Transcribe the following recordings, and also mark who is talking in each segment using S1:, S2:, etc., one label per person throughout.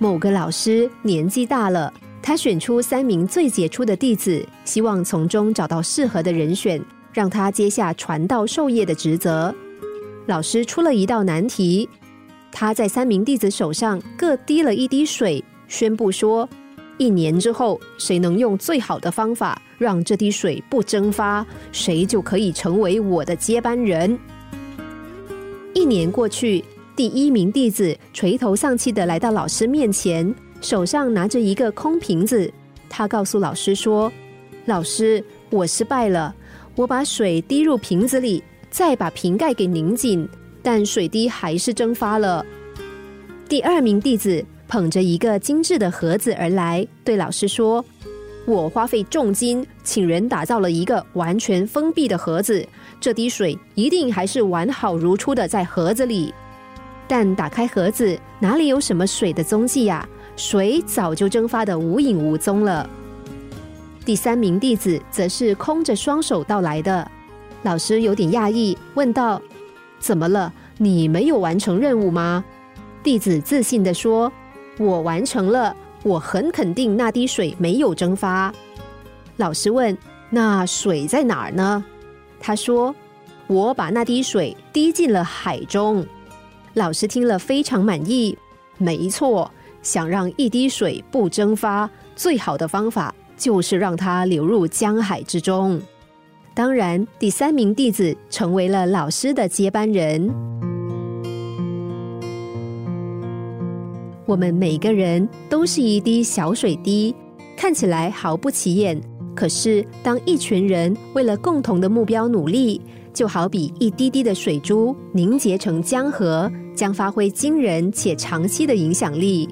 S1: 某个老师年纪大了，他选出三名最杰出的弟子，希望从中找到适合的人选，让他接下传道授业的职责。老师出了一道难题，他在三名弟子手上各滴了一滴水，宣布说：一年之后，谁能用最好的方法让这滴水不蒸发，谁就可以成为我的接班人。一年过去，第一名弟子垂头丧气的来到老师面前，手上拿着一个空瓶子。他告诉老师说：“老师，我失败了。我把水滴入瓶子里，再把瓶盖给拧紧，但水滴还是蒸发了。”第二名弟子捧着一个精致的盒子而来，对老师说：“我花费重金请人打造了一个完全封闭的盒子。”这滴水一定还是完好如初的在盒子里，但打开盒子，哪里有什么水的踪迹呀？水早就蒸发的无影无踪了。第三名弟子则是空着双手到来的，老师有点讶异，问道：“怎么了？你没有完成任务吗？”弟子自信的说：“我完成了，我很肯定那滴水没有蒸发。”老师问：“那水在哪儿呢？”他说：“我把那滴水滴进了海中。”老师听了非常满意。没错，想让一滴水不蒸发，最好的方法就是让它流入江海之中。当然，第三名弟子成为了老师的接班人。我们每个人都是一滴小水滴，看起来毫不起眼。可是，当一群人为了共同的目标努力，就好比一滴滴的水珠凝结成江河，将发挥惊人且长期的影响力。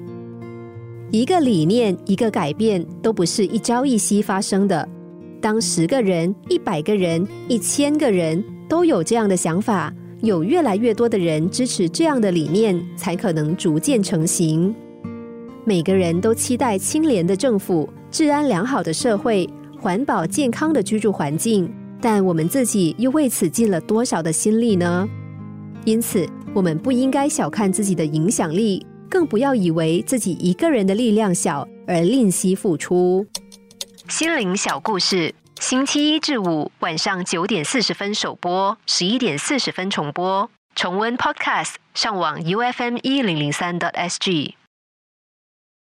S1: 一个理念，一个改变，都不是一朝一夕发生的。当十个人、一百个人、一千个人都有这样的想法，有越来越多的人支持这样的理念，才可能逐渐成型。每个人都期待清廉的政府、治安良好的社会。环保健康的居住环境，但我们自己又为此尽了多少的心力呢？因此，我们不应该小看自己的影响力，更不要以为自己一个人的力量小而吝惜付出。心灵小故事，星期一至五晚上九点四十分首播，十一点四十分重播。重温 Podcast，上网 U F M 一零零三 t S G。